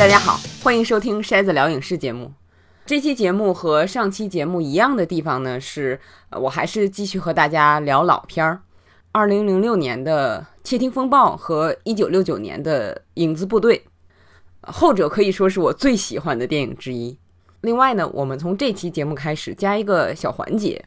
大家好，欢迎收听筛子聊影视节目。这期节目和上期节目一样的地方呢，是我还是继续和大家聊老片儿。二零零六年的《窃听风暴》和一九六九年的《影子部队》，后者可以说是我最喜欢的电影之一。另外呢，我们从这期节目开始加一个小环节，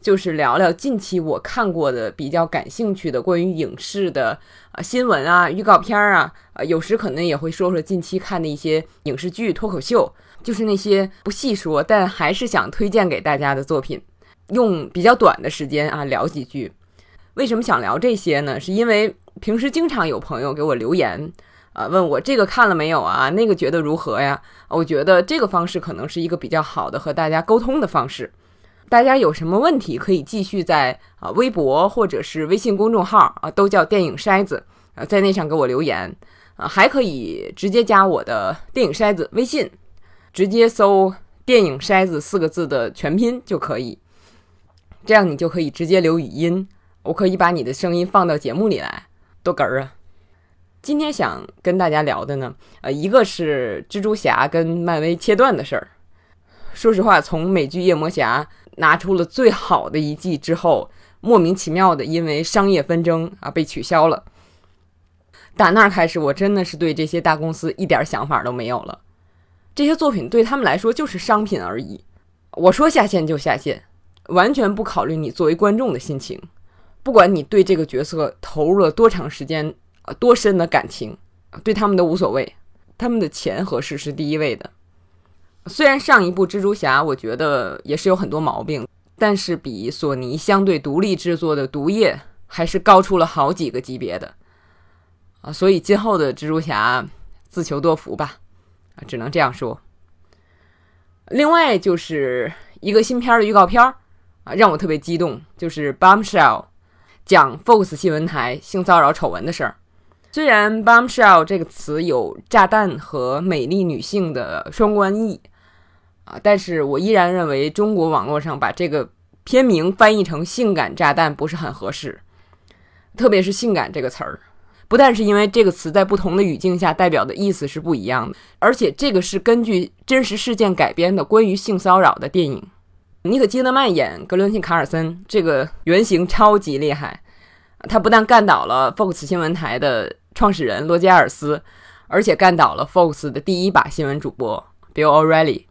就是聊聊近期我看过的比较感兴趣的关于影视的啊新闻啊、预告片儿啊，啊有时可能也会说说近期看的一些影视剧、脱口秀，就是那些不细说但还是想推荐给大家的作品，用比较短的时间啊聊几句。为什么想聊这些呢？是因为平时经常有朋友给我留言。啊，问我这个看了没有啊？那个觉得如何呀？我觉得这个方式可能是一个比较好的和大家沟通的方式。大家有什么问题可以继续在啊微博或者是微信公众号啊，都叫电影筛子啊，在那上给我留言啊，还可以直接加我的电影筛子微信，直接搜“电影筛子”四个字的全拼就可以。这样你就可以直接留语音，我可以把你的声音放到节目里来，多哏儿啊！今天想跟大家聊的呢，呃，一个是蜘蛛侠跟漫威切断的事儿。说实话，从美剧《夜魔侠》拿出了最好的一季之后，莫名其妙的因为商业纷争啊被取消了。打那儿开始，我真的是对这些大公司一点想法都没有了。这些作品对他们来说就是商品而已，我说下线就下线，完全不考虑你作为观众的心情，不管你对这个角色投入了多长时间。多深的感情，对他们都无所谓，他们的钱合适是第一位的。虽然上一部蜘蛛侠我觉得也是有很多毛病，但是比索尼相对独立制作的毒液还是高出了好几个级别的啊，所以今后的蜘蛛侠自求多福吧，啊，只能这样说。另外就是一个新片的预告片儿啊，让我特别激动，就是《Bombshell》，讲 Fox 新闻台性骚扰丑闻的事儿。虽然 bombshell 这个词有炸弹和美丽女性的双关意啊，但是我依然认为中国网络上把这个片名翻译成“性感炸弹”不是很合适，特别是“性感”这个词儿，不但是因为这个词在不同的语境下代表的意思是不一样的，而且这个是根据真实事件改编的关于性骚扰的电影。尼可基德曼演格伦辛卡尔森，这个原型超级厉害，他不但干倒了 Fox 新闻台的。创始人罗杰尔斯，而且干倒了 Fox 的第一把新闻主播 Bill O'Reilly。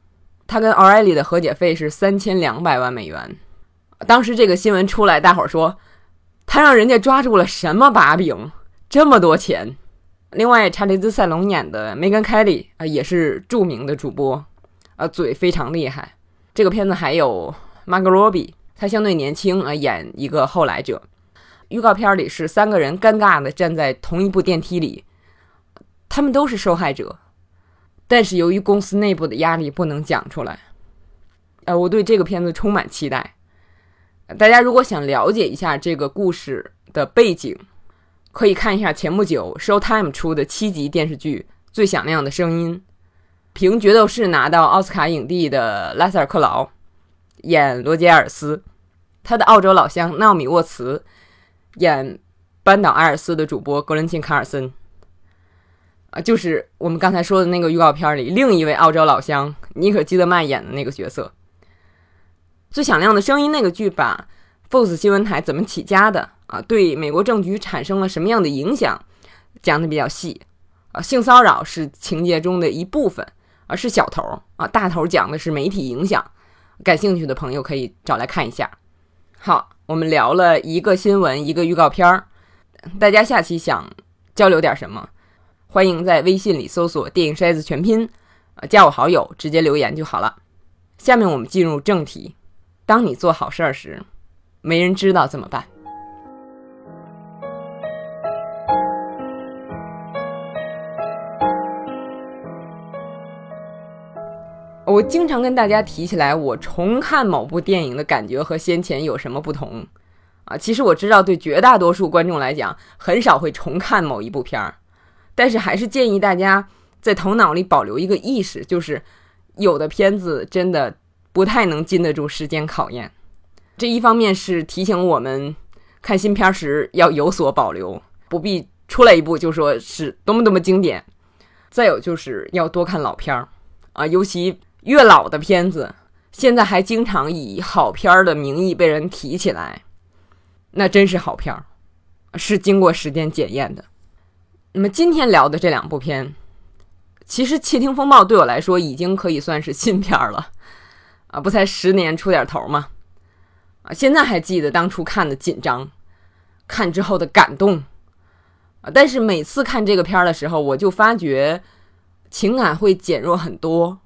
他跟 O'Reilly 的和解费是三千两百万美元。当时这个新闻出来，大伙儿说他让人家抓住了什么把柄，这么多钱。另外，查理兹·塞隆演的梅根凯利啊，也是著名的主播，啊，嘴非常厉害。这个片子还有 Margot Robbie，她相对年轻啊，演一个后来者。预告片里是三个人尴尬的站在同一部电梯里，他们都是受害者，但是由于公司内部的压力不能讲出来。呃，我对这个片子充满期待。大家如果想了解一下这个故事的背景，可以看一下前不久 Showtime 出的七集电视剧《最响亮的声音》，凭《决斗士》拿到奥斯卡影帝的拉塞尔·克劳演罗杰尔斯，他的澳洲老乡纳米沃茨。演班岛艾尔斯的主播格伦钦卡尔森，啊，就是我们刚才说的那个预告片里另一位澳洲老乡尼可基德曼演的那个角色。最响亮的声音那个剧把 Fox 新闻台怎么起家的啊，对美国政局产生了什么样的影响，讲的比较细啊。性骚扰是情节中的一部分，而是小头啊，大头讲的是媒体影响。感兴趣的朋友可以找来看一下。好。我们聊了一个新闻，一个预告片儿，大家下期想交流点什么？欢迎在微信里搜索“电影筛子全拼”，啊，加我好友，直接留言就好了。下面我们进入正题。当你做好事儿时，没人知道怎么办？我经常跟大家提起来，我重看某部电影的感觉和先前有什么不同啊？其实我知道，对绝大多数观众来讲，很少会重看某一部片儿，但是还是建议大家在头脑里保留一个意识，就是有的片子真的不太能经得住时间考验。这一方面是提醒我们看新片时要有所保留，不必出来一部就说是多么多么经典。再有就是要多看老片儿啊，尤其越老的片子，现在还经常以好片儿的名义被人提起来，那真是好片儿，是经过时间检验的。那么今天聊的这两部片，其实《窃听风暴》对我来说已经可以算是新片儿了啊，不才十年出点头吗？啊，现在还记得当初看的紧张，看之后的感动。但是每次看这个片儿的时候，我就发觉情感会减弱很多。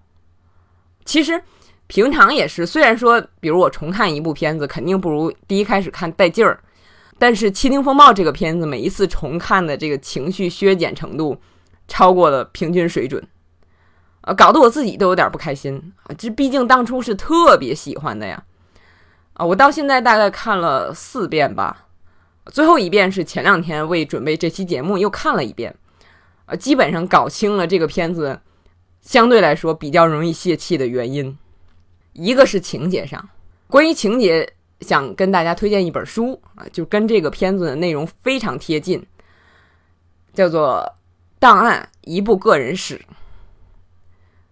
其实平常也是，虽然说，比如我重看一部片子，肯定不如第一开始看带劲儿。但是《窃听风暴》这个片子，每一次重看的这个情绪削减程度超过了平均水准，啊，搞得我自己都有点不开心啊！这毕竟当初是特别喜欢的呀，啊，我到现在大概看了四遍吧。最后一遍是前两天为准备这期节目又看了一遍，呃，基本上搞清了这个片子相对来说比较容易泄气的原因。一个是情节上，关于情节，想跟大家推荐一本书啊，就跟这个片子的内容非常贴近，叫做《档案：一部个人史》。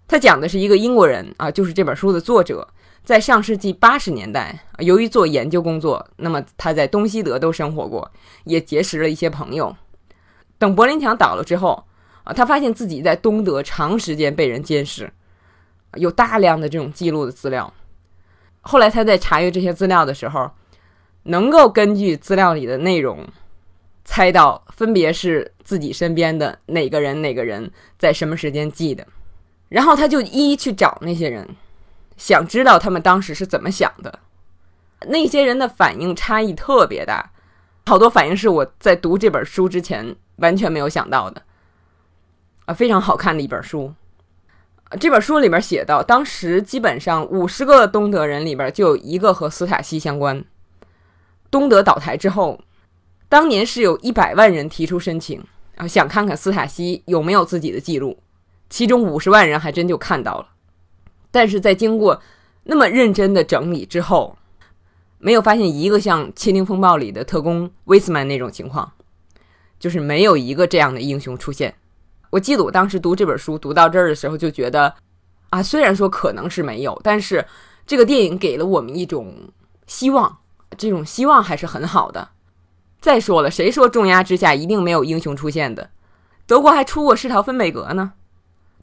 它讲的是一个英国人啊，就是这本书的作者。在上世纪八十年代，由于做研究工作，那么他在东西德都生活过，也结识了一些朋友。等柏林墙倒了之后，他发现自己在东德长时间被人监视，有大量的这种记录的资料。后来他在查阅这些资料的时候，能够根据资料里的内容，猜到分别是自己身边的哪个人哪个人在什么时间记的，然后他就一一去找那些人。想知道他们当时是怎么想的，那些人的反应差异特别大，好多反应是我在读这本书之前完全没有想到的，啊，非常好看的一本书。这本书里边写到，当时基本上五十个东德人里边就有一个和斯塔西相关。东德倒台之后，当年是有一百万人提出申请啊，想看看斯塔西有没有自己的记录，其中五十万人还真就看到了。但是在经过那么认真的整理之后，没有发现一个像《窃听风暴》里的特工威斯曼那种情况，就是没有一个这样的英雄出现。我记得我当时读这本书读到这儿的时候，就觉得啊，虽然说可能是没有，但是这个电影给了我们一种希望，这种希望还是很好的。再说了，谁说重压之下一定没有英雄出现的？德国还出过施陶芬贝格呢。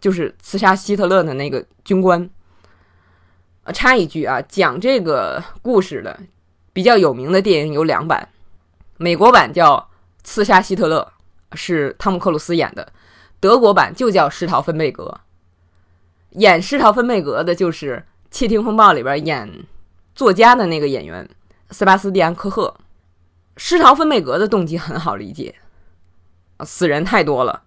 就是刺杀希特勒的那个军官。呃，插一句啊，讲这个故事的比较有名的电影有两版，美国版叫《刺杀希特勒》，是汤姆克鲁斯演的；德国版就叫《施陶芬贝格》。演施陶芬贝格的就是《窃听风暴》里边演作家的那个演员塞巴斯蒂安·科赫。施陶芬贝格的动机很好理解，死人太多了。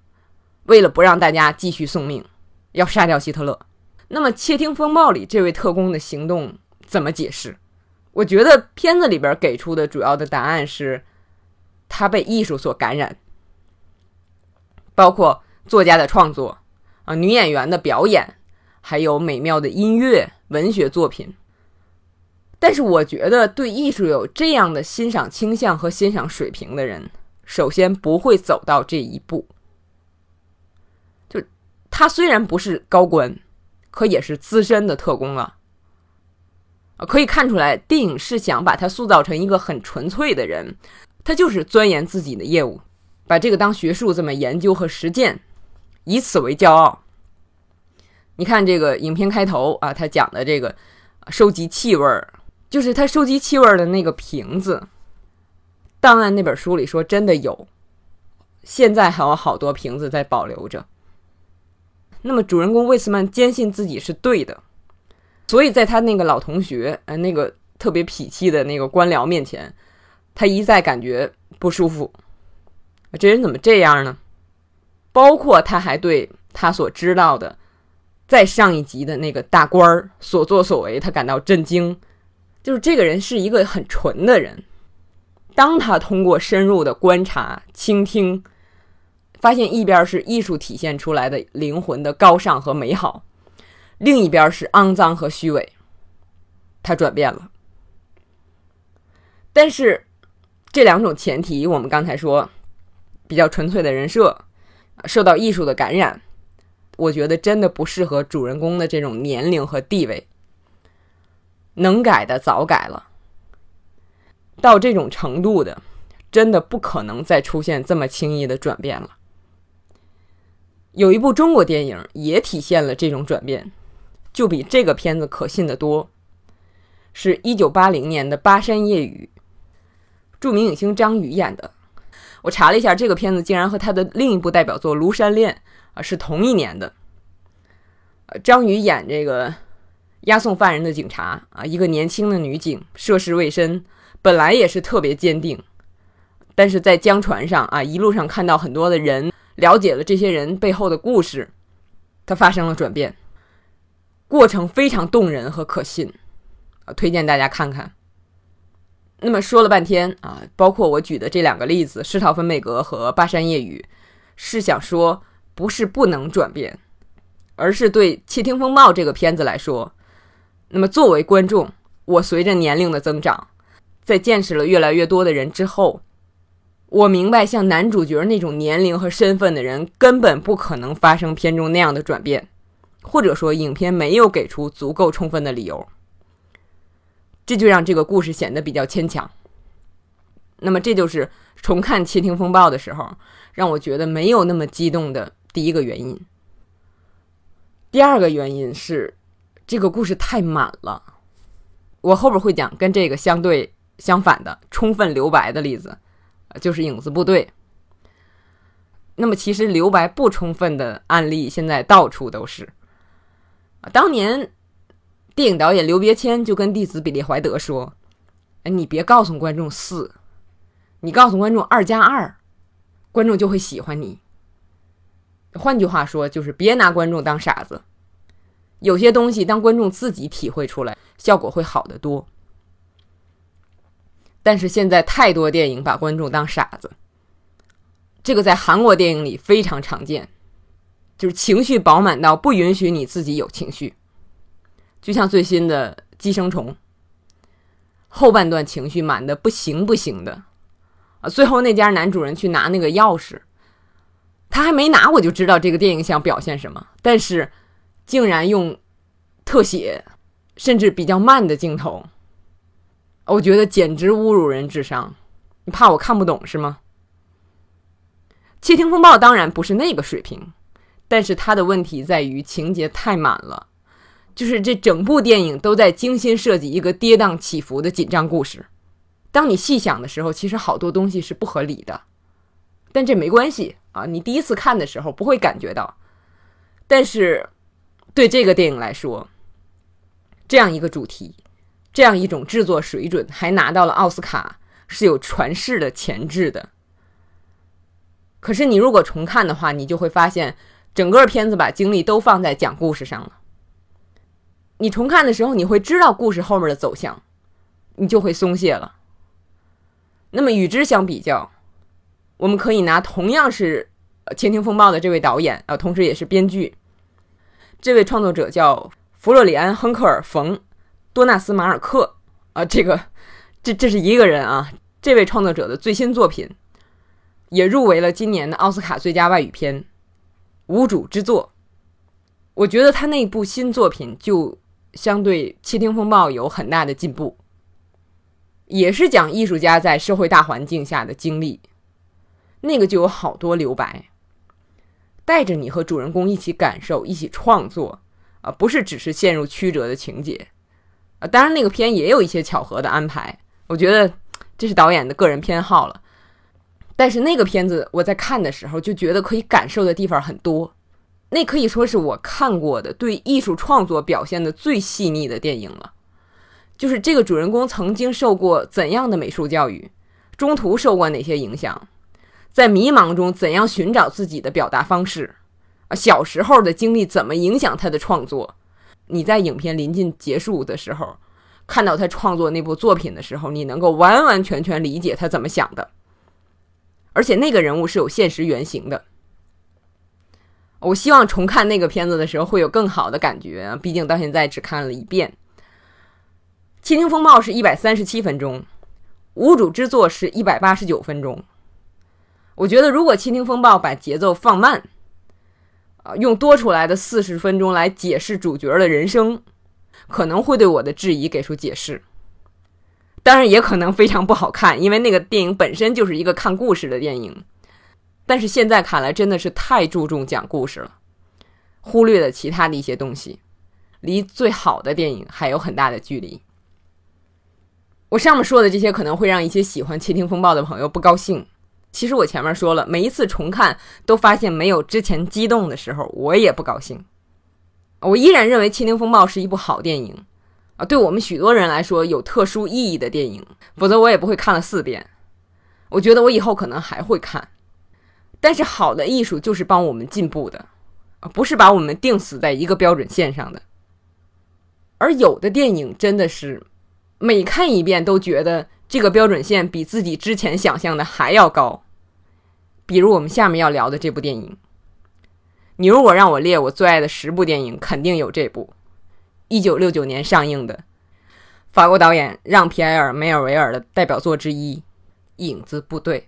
为了不让大家继续送命，要杀掉希特勒。那么《窃听风暴》里这位特工的行动怎么解释？我觉得片子里边给出的主要的答案是，他被艺术所感染，包括作家的创作啊、女演员的表演，还有美妙的音乐、文学作品。但是，我觉得对艺术有这样的欣赏倾向和欣赏水平的人，首先不会走到这一步。就他虽然不是高官，可也是资深的特工了。可以看出来，电影是想把他塑造成一个很纯粹的人，他就是钻研自己的业务，把这个当学术这么研究和实践，以此为骄傲。你看这个影片开头啊，他讲的这个收集气味儿，就是他收集气味儿的那个瓶子。档案那本书里说，真的有，现在还有好多瓶子在保留着。那么，主人公魏斯曼坚信自己是对的，所以在他那个老同学，呃，那个特别痞气的那个官僚面前，他一再感觉不舒服。这人怎么这样呢？包括他还对他所知道的，在上一集的那个大官儿所作所为，他感到震惊。就是这个人是一个很纯的人。当他通过深入的观察、倾听。发现一边是艺术体现出来的灵魂的高尚和美好，另一边是肮脏和虚伪。他转变了，但是这两种前提，我们刚才说比较纯粹的人设，受到艺术的感染，我觉得真的不适合主人公的这种年龄和地位。能改的早改了，到这种程度的，真的不可能再出现这么轻易的转变了。有一部中国电影也体现了这种转变，就比这个片子可信的多，是一九八零年的《巴山夜雨》，著名影星张宇演的。我查了一下，这个片子竟然和他的另一部代表作《庐山恋》啊是同一年的。呃张宇演这个押送犯人的警察啊，一个年轻的女警，涉世未深，本来也是特别坚定，但是在江船上啊，一路上看到很多的人。了解了这些人背后的故事，他发生了转变，过程非常动人和可信，啊，推荐大家看看。那么说了半天啊，包括我举的这两个例子，《施陶芬美格》和《巴山夜雨》，是想说不是不能转变，而是对《窃听风暴》这个片子来说，那么作为观众，我随着年龄的增长，在见识了越来越多的人之后。我明白，像男主角那种年龄和身份的人，根本不可能发生片中那样的转变，或者说，影片没有给出足够充分的理由，这就让这个故事显得比较牵强。那么，这就是重看《窃听风暴》的时候，让我觉得没有那么激动的第一个原因。第二个原因是，这个故事太满了。我后边会讲跟这个相对相反的充分留白的例子。就是影子部队。那么，其实留白不充分的案例现在到处都是。当年电影导演刘别谦就跟弟子比利怀德说：“哎，你别告诉观众四，你告诉观众二加二，观众就会喜欢你。”换句话说，就是别拿观众当傻子。有些东西当观众自己体会出来，效果会好得多。但是现在太多电影把观众当傻子，这个在韩国电影里非常常见，就是情绪饱满到不允许你自己有情绪，就像最新的《寄生虫》，后半段情绪满的不行不行的，啊，最后那家男主人去拿那个钥匙，他还没拿我就知道这个电影想表现什么，但是竟然用特写，甚至比较慢的镜头。我觉得简直侮辱人智商，你怕我看不懂是吗？《窃听风暴》当然不是那个水平，但是它的问题在于情节太满了，就是这整部电影都在精心设计一个跌宕起伏的紧张故事。当你细想的时候，其实好多东西是不合理的，但这没关系啊，你第一次看的时候不会感觉到。但是对这个电影来说，这样一个主题。这样一种制作水准，还拿到了奥斯卡，是有传世的潜质的。可是你如果重看的话，你就会发现，整个片子把精力都放在讲故事上了。你重看的时候，你会知道故事后面的走向，你就会松懈了。那么与之相比较，我们可以拿同样是《窃听风暴》的这位导演啊，同时也是编剧，这位创作者叫弗洛里安·亨克尔·冯。多纳斯·马尔克啊，这个，这这是一个人啊。这位创作者的最新作品也入围了今年的奥斯卡最佳外语片《无主之作》。我觉得他那部新作品就相对《窃听风暴》有很大的进步，也是讲艺术家在社会大环境下的经历。那个就有好多留白，带着你和主人公一起感受、一起创作啊，不是只是陷入曲折的情节。啊，当然那个片也有一些巧合的安排，我觉得这是导演的个人偏好了。但是那个片子我在看的时候就觉得可以感受的地方很多，那可以说是我看过的对艺术创作表现的最细腻的电影了。就是这个主人公曾经受过怎样的美术教育，中途受过哪些影响，在迷茫中怎样寻找自己的表达方式，啊，小时候的经历怎么影响他的创作。你在影片临近结束的时候，看到他创作那部作品的时候，你能够完完全全理解他怎么想的，而且那个人物是有现实原型的。我希望重看那个片子的时候会有更好的感觉，毕竟到现在只看了一遍。《窃听风暴》是一百三十七分钟，《无主之作》是一百八十九分钟。我觉得如果《窃听风暴》把节奏放慢，啊，用多出来的四十分钟来解释主角的人生，可能会对我的质疑给出解释。当然，也可能非常不好看，因为那个电影本身就是一个看故事的电影。但是现在看来，真的是太注重讲故事了，忽略了其他的一些东西，离最好的电影还有很大的距离。我上面说的这些可能会让一些喜欢《窃听风暴》的朋友不高兴。其实我前面说了，每一次重看都发现没有之前激动的时候，我也不高兴。我依然认为《窃听风暴》是一部好电影啊，对我们许多人来说有特殊意义的电影。否则我也不会看了四遍。我觉得我以后可能还会看。但是好的艺术就是帮我们进步的，不是把我们定死在一个标准线上的。而有的电影真的是每看一遍都觉得。这个标准线比自己之前想象的还要高，比如我们下面要聊的这部电影。你如果让我列我最爱的十部电影，肯定有这部，一九六九年上映的法国导演让·皮埃尔·梅尔维尔的代表作之一《影子部队》。《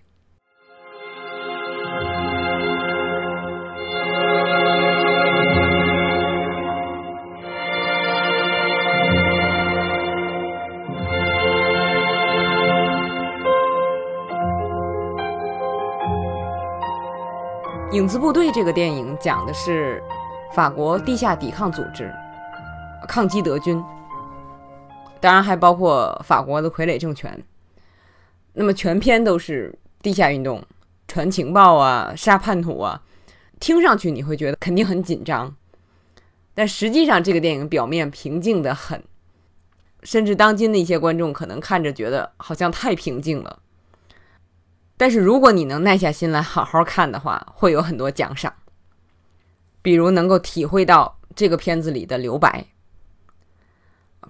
影子部队》这个电影讲的是法国地下抵抗组织抗击德军，当然还包括法国的傀儡政权。那么全篇都是地下运动、传情报啊、杀叛徒啊，听上去你会觉得肯定很紧张，但实际上这个电影表面平静的很，甚至当今的一些观众可能看着觉得好像太平静了。但是如果你能耐下心来好好看的话，会有很多奖赏。比如能够体会到这个片子里的留白。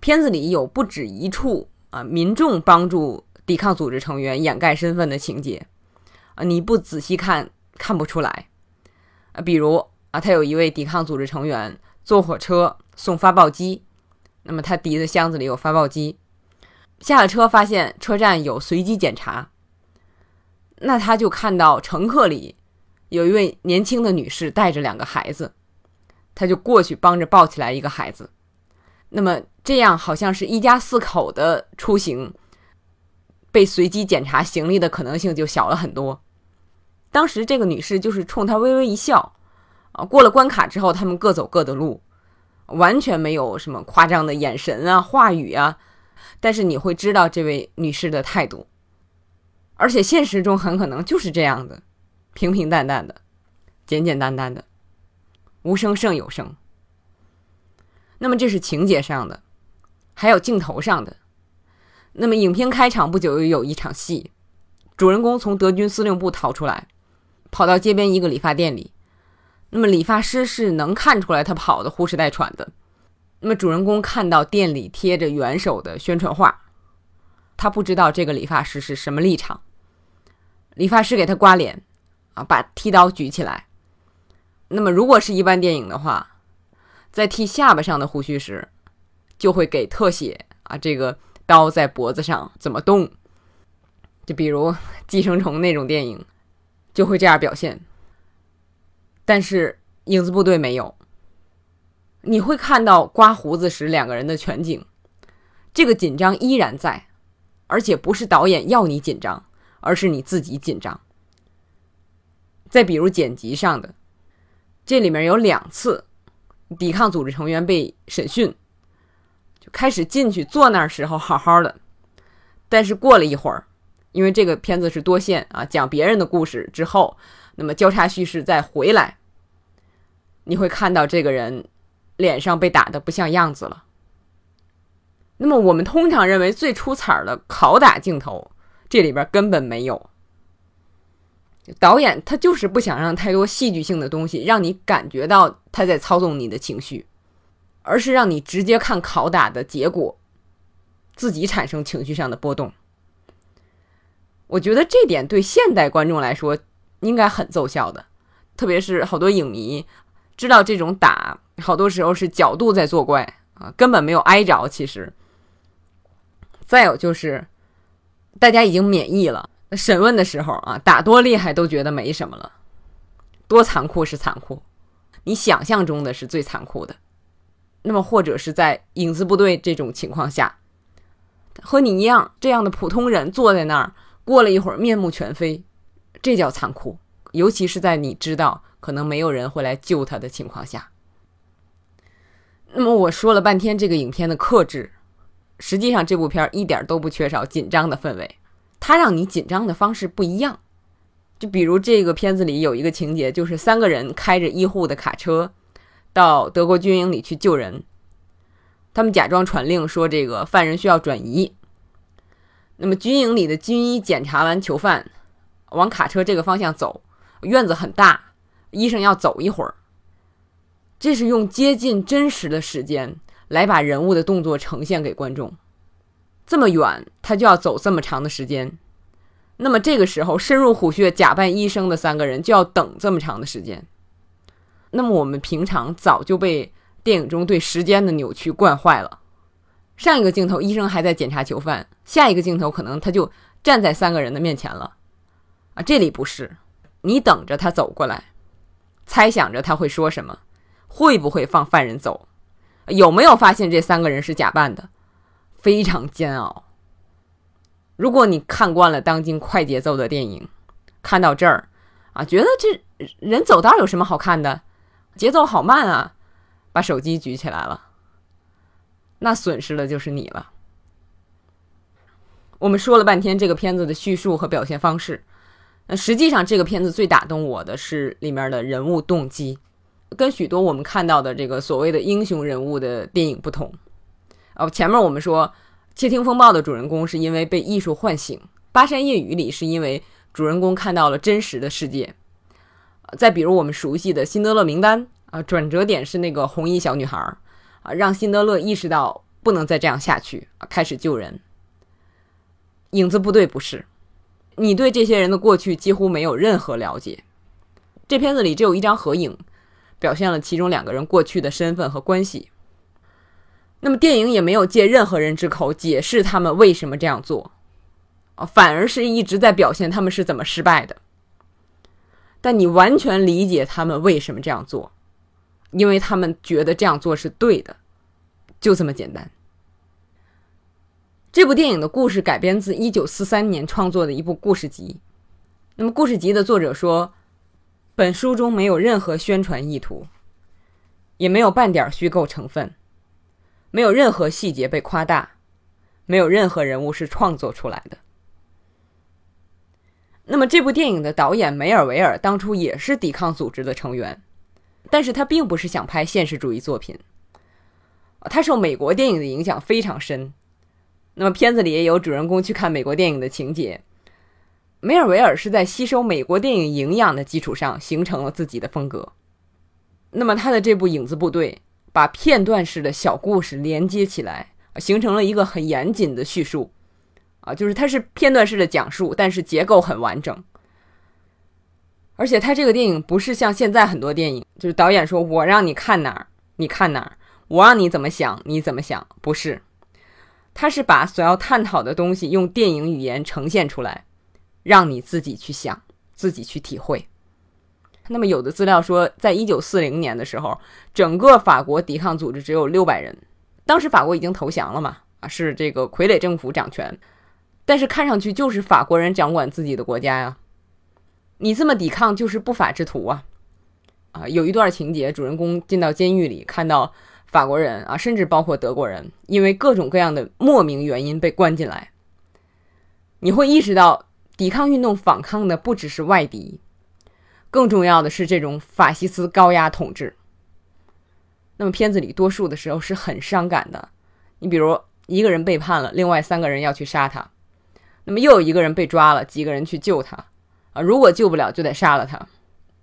片子里有不止一处啊，民众帮助抵抗组织成员掩盖身份的情节啊，你不仔细看看不出来啊。比如啊，他有一位抵抗组织成员坐火车送发报机，那么他提的箱子里有发报机，下了车发现车站有随机检查。那他就看到乘客里有一位年轻的女士带着两个孩子，他就过去帮着抱起来一个孩子。那么这样好像是一家四口的出行，被随机检查行李的可能性就小了很多。当时这个女士就是冲他微微一笑，啊，过了关卡之后，他们各走各的路，完全没有什么夸张的眼神啊、话语啊，但是你会知道这位女士的态度。而且现实中很可能就是这样的，平平淡淡的，简简单单的，无声胜有声。那么这是情节上的，还有镜头上的。那么影片开场不久又有一场戏，主人公从德军司令部逃出来，跑到街边一个理发店里。那么理发师是能看出来他跑的呼哧带喘的。那么主人公看到店里贴着元首的宣传画，他不知道这个理发师是什么立场。理发师给他刮脸，啊，把剃刀举起来。那么，如果是一般电影的话，在剃下巴上的胡须时，就会给特写啊，这个刀在脖子上怎么动？就比如《寄生虫》那种电影，就会这样表现。但是《影子部队》没有，你会看到刮胡子时两个人的全景，这个紧张依然在，而且不是导演要你紧张。而是你自己紧张。再比如剪辑上的，这里面有两次抵抗组织成员被审讯，就开始进去坐那儿时候好好的，但是过了一会儿，因为这个片子是多线啊，讲别人的故事之后，那么交叉叙事再回来，你会看到这个人脸上被打的不像样子了。那么我们通常认为最出彩的拷打镜头。这里边根本没有，导演他就是不想让太多戏剧性的东西让你感觉到他在操纵你的情绪，而是让你直接看拷打的结果，自己产生情绪上的波动。我觉得这点对现代观众来说应该很奏效的，特别是好多影迷知道这种打好多时候是角度在作怪啊，根本没有挨着。其实，再有就是。大家已经免疫了。审问的时候啊，打多厉害都觉得没什么了，多残酷是残酷，你想象中的是最残酷的。那么，或者是在影子部队这种情况下，和你一样这样的普通人坐在那儿，过了一会儿面目全非，这叫残酷。尤其是在你知道可能没有人会来救他的情况下。那么我说了半天这个影片的克制，实际上这部片一点都不缺少紧张的氛围，它让你紧张的方式不一样。就比如这个片子里有一个情节，就是三个人开着医护的卡车到德国军营里去救人，他们假装传令说这个犯人需要转移。那么军营里的军医检查完囚犯，往卡车这个方向走，院子很大，医生要走一会儿。这是用接近真实的时间来把人物的动作呈现给观众，这么远他就要走这么长的时间。那么这个时候，深入虎穴假扮医生的三个人就要等这么长的时间。那么我们平常早就被电影中对时间的扭曲惯坏了。上一个镜头，医生还在检查囚犯；下一个镜头，可能他就站在三个人的面前了。啊，这里不是，你等着他走过来，猜想着他会说什么，会不会放犯人走，有没有发现这三个人是假扮的，非常煎熬。如果你看惯了当今快节奏的电影，看到这儿，啊，觉得这人走道有什么好看的？节奏好慢啊！把手机举起来了，那损失的就是你了。我们说了半天这个片子的叙述和表现方式，那实际上这个片子最打动我的是里面的人物动机，跟许多我们看到的这个所谓的英雄人物的电影不同。哦，前面我们说。《窃听风暴》的主人公是因为被艺术唤醒，《巴山夜雨》里是因为主人公看到了真实的世界。再比如我们熟悉的《辛德勒名单》啊，转折点是那个红衣小女孩啊，让辛德勒意识到不能再这样下去啊，开始救人。影子部队不是，你对这些人的过去几乎没有任何了解。这片子里只有一张合影，表现了其中两个人过去的身份和关系。那么电影也没有借任何人之口解释他们为什么这样做，啊，反而是一直在表现他们是怎么失败的。但你完全理解他们为什么这样做，因为他们觉得这样做是对的，就这么简单。这部电影的故事改编自1943年创作的一部故事集。那么故事集的作者说，本书中没有任何宣传意图，也没有半点虚构成分。没有任何细节被夸大，没有任何人物是创作出来的。那么，这部电影的导演梅尔维尔当初也是抵抗组织的成员，但是他并不是想拍现实主义作品，他受美国电影的影响非常深。那么，片子里也有主人公去看美国电影的情节。梅尔维尔是在吸收美国电影营养的基础上形成了自己的风格。那么，他的这部《影子部队》。把片段式的小故事连接起来，形成了一个很严谨的叙述，啊，就是它是片段式的讲述，但是结构很完整。而且它这个电影不是像现在很多电影，就是导演说我让你看哪儿，你看哪儿，我让你怎么想，你怎么想，不是，他是把所要探讨的东西用电影语言呈现出来，让你自己去想，自己去体会。那么有的资料说，在一九四零年的时候，整个法国抵抗组织只有六百人。当时法国已经投降了嘛？啊，是这个傀儡政府掌权，但是看上去就是法国人掌管自己的国家呀。你这么抵抗就是不法之徒啊！啊，有一段情节，主人公进到监狱里，看到法国人啊，甚至包括德国人，因为各种各样的莫名原因被关进来。你会意识到，抵抗运动反抗的不只是外敌。更重要的是这种法西斯高压统治。那么片子里多数的时候是很伤感的。你比如一个人背叛了，另外三个人要去杀他，那么又有一个人被抓了，几个人去救他啊？如果救不了，就得杀了他。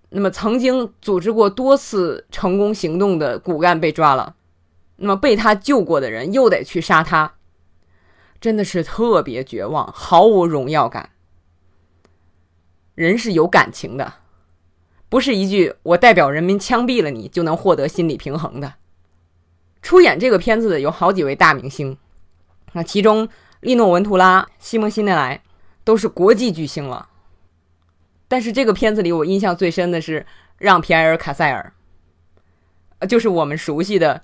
那么曾经组织过多次成功行动的骨干被抓了，那么被他救过的人又得去杀他，真的是特别绝望，毫无荣耀感。人是有感情的。不是一句“我代表人民枪毙了你”就能获得心理平衡的。出演这个片子的有好几位大明星，那其中利诺文图拉、西蒙辛内莱都是国际巨星了。但是这个片子里我印象最深的是让皮埃尔卡塞尔，就是我们熟悉的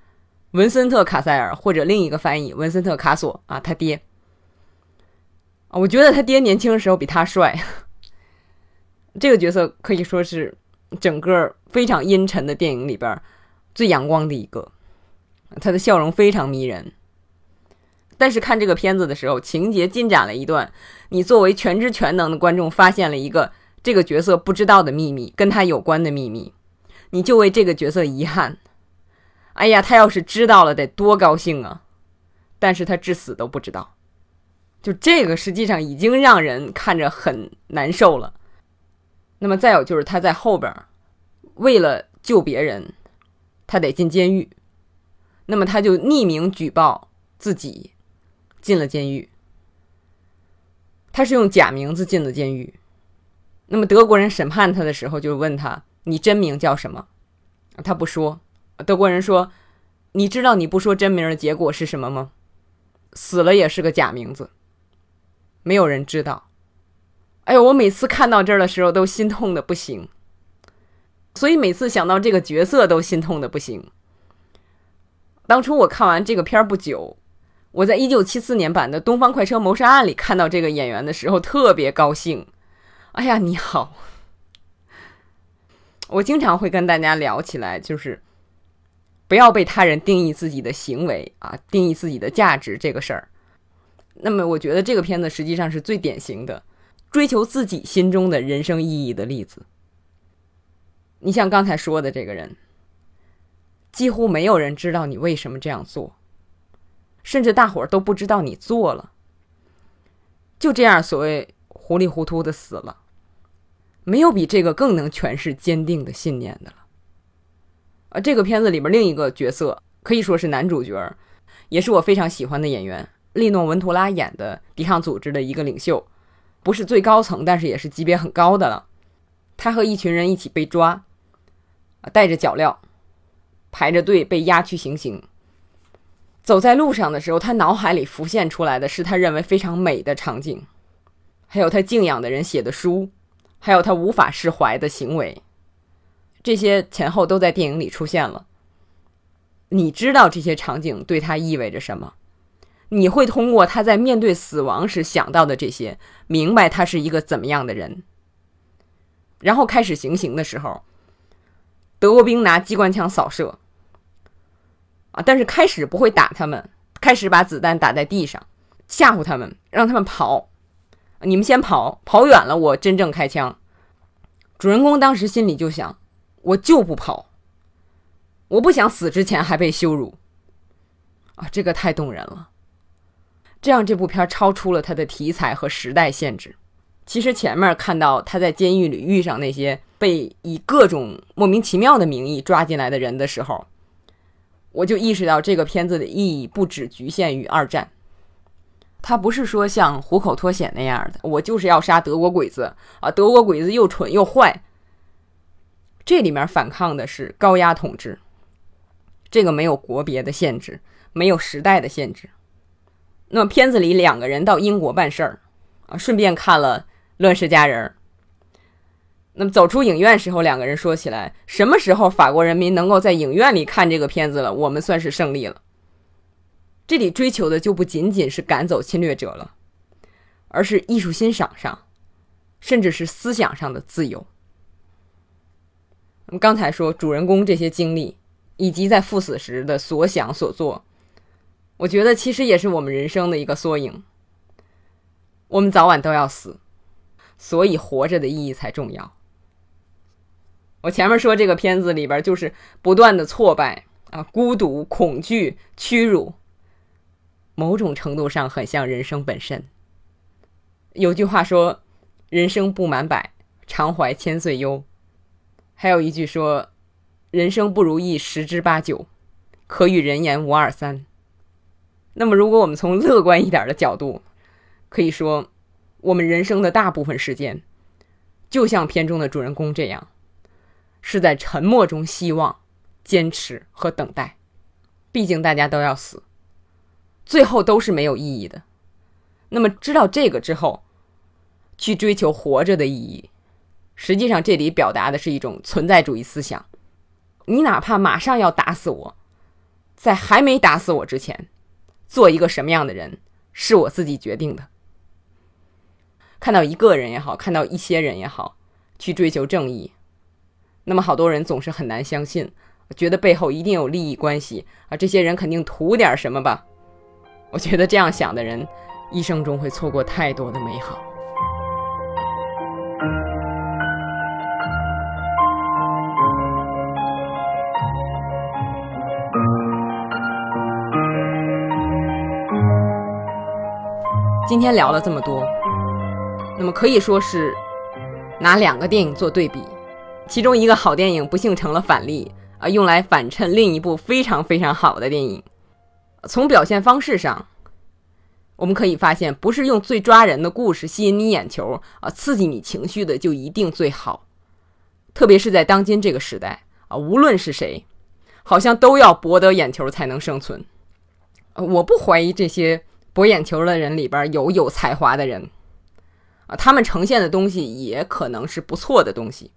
文森特·卡塞尔，或者另一个翻译文森特·卡索啊，他爹。我觉得他爹年轻的时候比他帅。这个角色可以说是整个非常阴沉的电影里边最阳光的一个，他的笑容非常迷人。但是看这个片子的时候，情节进展了一段，你作为全知全能的观众，发现了一个这个角色不知道的秘密，跟他有关的秘密，你就为这个角色遗憾。哎呀，他要是知道了，得多高兴啊！但是他至死都不知道，就这个实际上已经让人看着很难受了。那么再有就是他在后边，为了救别人，他得进监狱，那么他就匿名举报自己。进了监狱，他是用假名字进了监狱。那么德国人审判他的时候，就问他：“你真名叫什么？”他不说。德国人说：“你知道你不说真名的结果是什么吗？死了也是个假名字，没有人知道。”哎呦，我每次看到这儿的时候都心痛的不行，所以每次想到这个角色都心痛的不行。当初我看完这个片儿不久。我在一九七四年版的《东方快车谋杀案》里看到这个演员的时候，特别高兴。哎呀，你好！我经常会跟大家聊起来，就是不要被他人定义自己的行为啊，定义自己的价值这个事儿。那么，我觉得这个片子实际上是最典型的追求自己心中的人生意义的例子。你像刚才说的这个人，几乎没有人知道你为什么这样做。甚至大伙儿都不知道你做了，就这样所谓糊里糊涂的死了，没有比这个更能诠释坚定的信念的了。啊，这个片子里边另一个角色可以说是男主角，也是我非常喜欢的演员利诺文图拉演的抵抗组织的一个领袖，不是最高层，但是也是级别很高的了。他和一群人一起被抓，带着脚镣，排着队被押去行刑。走在路上的时候，他脑海里浮现出来的是他认为非常美的场景，还有他敬仰的人写的书，还有他无法释怀的行为，这些前后都在电影里出现了。你知道这些场景对他意味着什么？你会通过他在面对死亡时想到的这些，明白他是一个怎么样的人。然后开始行刑的时候，德国兵拿机关枪扫射。啊！但是开始不会打他们，开始把子弹打在地上，吓唬他们，让他们跑。你们先跑，跑远了我真正开枪。主人公当时心里就想：我就不跑，我不想死之前还被羞辱。啊，这个太动人了。这样这部片超出了它的题材和时代限制。其实前面看到他在监狱里遇上那些被以各种莫名其妙的名义抓进来的人的时候。我就意识到这个片子的意义不只局限于二战，它不是说像虎口脱险那样的，我就是要杀德国鬼子啊！德国鬼子又蠢又坏。这里面反抗的是高压统治，这个没有国别的限制，没有时代的限制。那么片子里两个人到英国办事儿啊，顺便看了《乱世佳人》。那么走出影院时候，两个人说起来，什么时候法国人民能够在影院里看这个片子了，我们算是胜利了。这里追求的就不仅仅是赶走侵略者了，而是艺术欣赏上，甚至是思想上的自由。我们刚才说主人公这些经历，以及在赴死时的所想所做，我觉得其实也是我们人生的一个缩影。我们早晚都要死，所以活着的意义才重要。我前面说这个片子里边就是不断的挫败啊，孤独、恐惧、屈辱，某种程度上很像人生本身。有句话说：“人生不满百，常怀千岁忧。”还有一句说：“人生不如意十之八九，可与人言无二三。”那么，如果我们从乐观一点的角度，可以说，我们人生的大部分时间，就像片中的主人公这样。是在沉默中希望、坚持和等待，毕竟大家都要死，最后都是没有意义的。那么知道这个之后，去追求活着的意义，实际上这里表达的是一种存在主义思想。你哪怕马上要打死我，在还没打死我之前，做一个什么样的人是我自己决定的。看到一个人也好，看到一些人也好，去追求正义，那么好多人总是很难相信，觉得背后一定有利益关系啊，这些人肯定图点什么吧？我觉得这样想的人，一生中会错过太多的美好。今天聊了这么多。那么可以说是拿两个电影做对比，其中一个好电影不幸成了反例啊，用来反衬另一部非常非常好的电影。从表现方式上，我们可以发现，不是用最抓人的故事吸引你眼球啊，刺激你情绪的就一定最好。特别是在当今这个时代啊，无论是谁，好像都要博得眼球才能生存。我不怀疑这些博眼球的人里边有有才华的人。啊，他们呈现的东西也可能是不错的东西，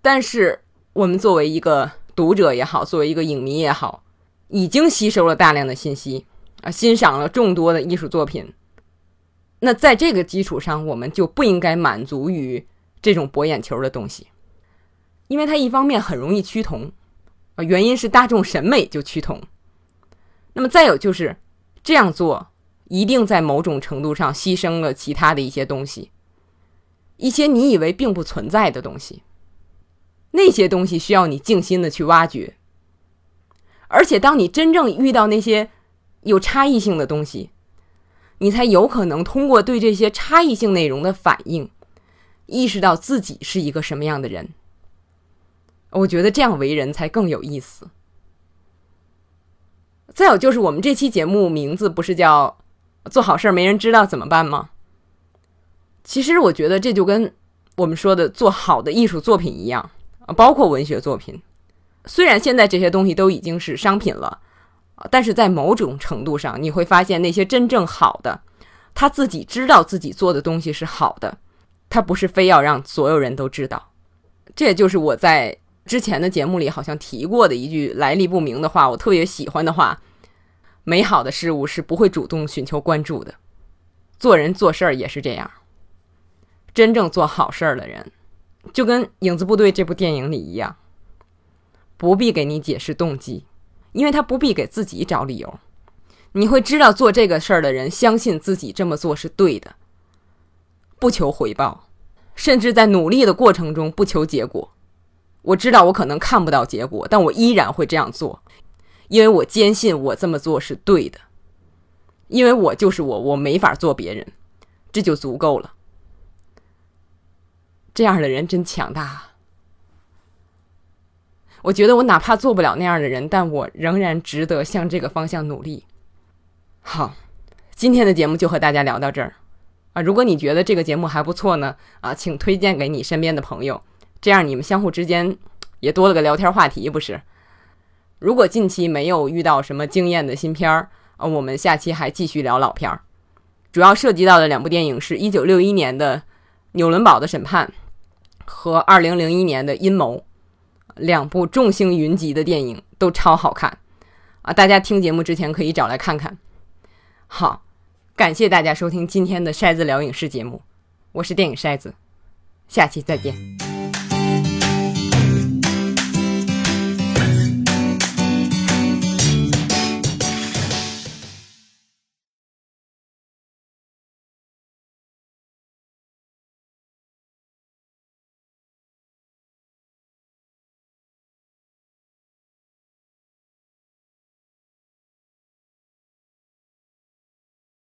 但是我们作为一个读者也好，作为一个影迷也好，已经吸收了大量的信息啊，欣赏了众多的艺术作品。那在这个基础上，我们就不应该满足于这种博眼球的东西，因为它一方面很容易趋同啊，原因是大众审美就趋同。那么再有就是这样做。一定在某种程度上牺牲了其他的一些东西，一些你以为并不存在的东西，那些东西需要你静心的去挖掘。而且，当你真正遇到那些有差异性的东西，你才有可能通过对这些差异性内容的反应，意识到自己是一个什么样的人。我觉得这样为人才更有意思。再有就是，我们这期节目名字不是叫。做好事儿没人知道怎么办吗？其实我觉得这就跟我们说的做好的艺术作品一样啊，包括文学作品。虽然现在这些东西都已经是商品了但是在某种程度上，你会发现那些真正好的，他自己知道自己做的东西是好的，他不是非要让所有人都知道。这也就是我在之前的节目里好像提过的一句来历不明的话，我特别喜欢的话。美好的事物是不会主动寻求关注的，做人做事儿也是这样。真正做好事儿的人，就跟《影子部队》这部电影里一样，不必给你解释动机，因为他不必给自己找理由。你会知道，做这个事儿的人相信自己这么做是对的，不求回报，甚至在努力的过程中不求结果。我知道我可能看不到结果，但我依然会这样做。因为我坚信我这么做是对的，因为我就是我，我没法做别人，这就足够了。这样的人真强大。我觉得我哪怕做不了那样的人，但我仍然值得向这个方向努力。好，今天的节目就和大家聊到这儿啊！如果你觉得这个节目还不错呢，啊，请推荐给你身边的朋友，这样你们相互之间也多了个聊天话题，不是？如果近期没有遇到什么惊艳的新片儿啊，我们下期还继续聊老片儿。主要涉及到的两部电影是一九六一年的《纽伦堡的审判》和二零零一年的《阴谋》，两部众星云集的电影都超好看啊！大家听节目之前可以找来看看。好，感谢大家收听今天的筛子聊影视节目，我是电影筛子，下期再见。